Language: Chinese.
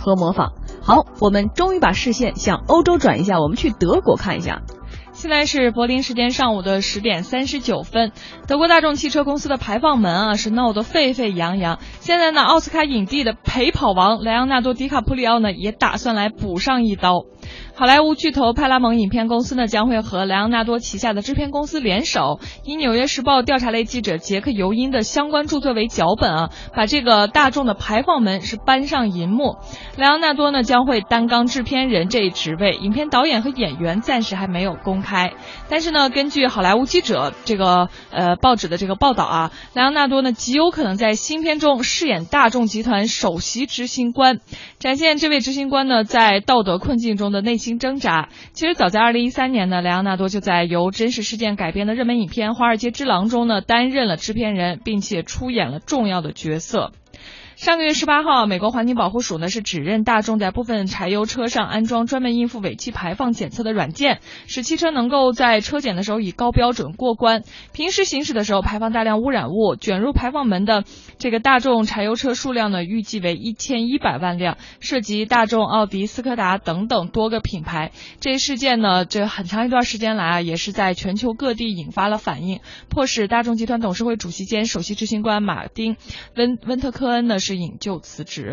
和模仿。好，我们终于把视线向欧洲转一下，我们去德国看一下。现在是柏林时间上午的十点三十九分，德国大众汽车公司的排放门啊是闹得沸沸扬扬。现在呢，奥斯卡影帝的陪跑王莱昂纳多·迪卡普里奥呢也打算来补上一刀。好莱坞巨头派拉蒙影片公司呢将会和莱昂纳多旗下的制片公司联手，以《纽约时报》调查类记者杰克尤因的相关著作为脚本啊，把这个大众的排放门是搬上银幕。莱昂纳多呢将会担纲制片人这一职位，影片导演和演员暂时还没有公开。但是呢，根据好莱坞记者这个呃报纸的这个报道啊，莱昂纳多呢极有可能在新片中饰演大众集团首席执行官，展现这位执行官呢在道德困境中的内心。挣扎。其实早在二零一三年呢，莱昂纳多就在由真实事件改编的热门影片《华尔街之狼》中呢担任了制片人，并且出演了重要的角色。上个月十八号，美国环境保护署呢是指认大众在部分柴油车上安装专门应付尾气排放检测的软件，使汽车能够在车检的时候以高标准过关。平时行驶的时候排放大量污染物，卷入排放门的这个大众柴油车数量呢预计为一千一百万辆，涉及大众、奥迪、斯柯达等等多个品牌。这一事件呢，这很长一段时间来啊，也是在全球各地引发了反应，迫使大众集团董事会主席兼首席执行官马丁温温特科恩呢是。是引咎辞职。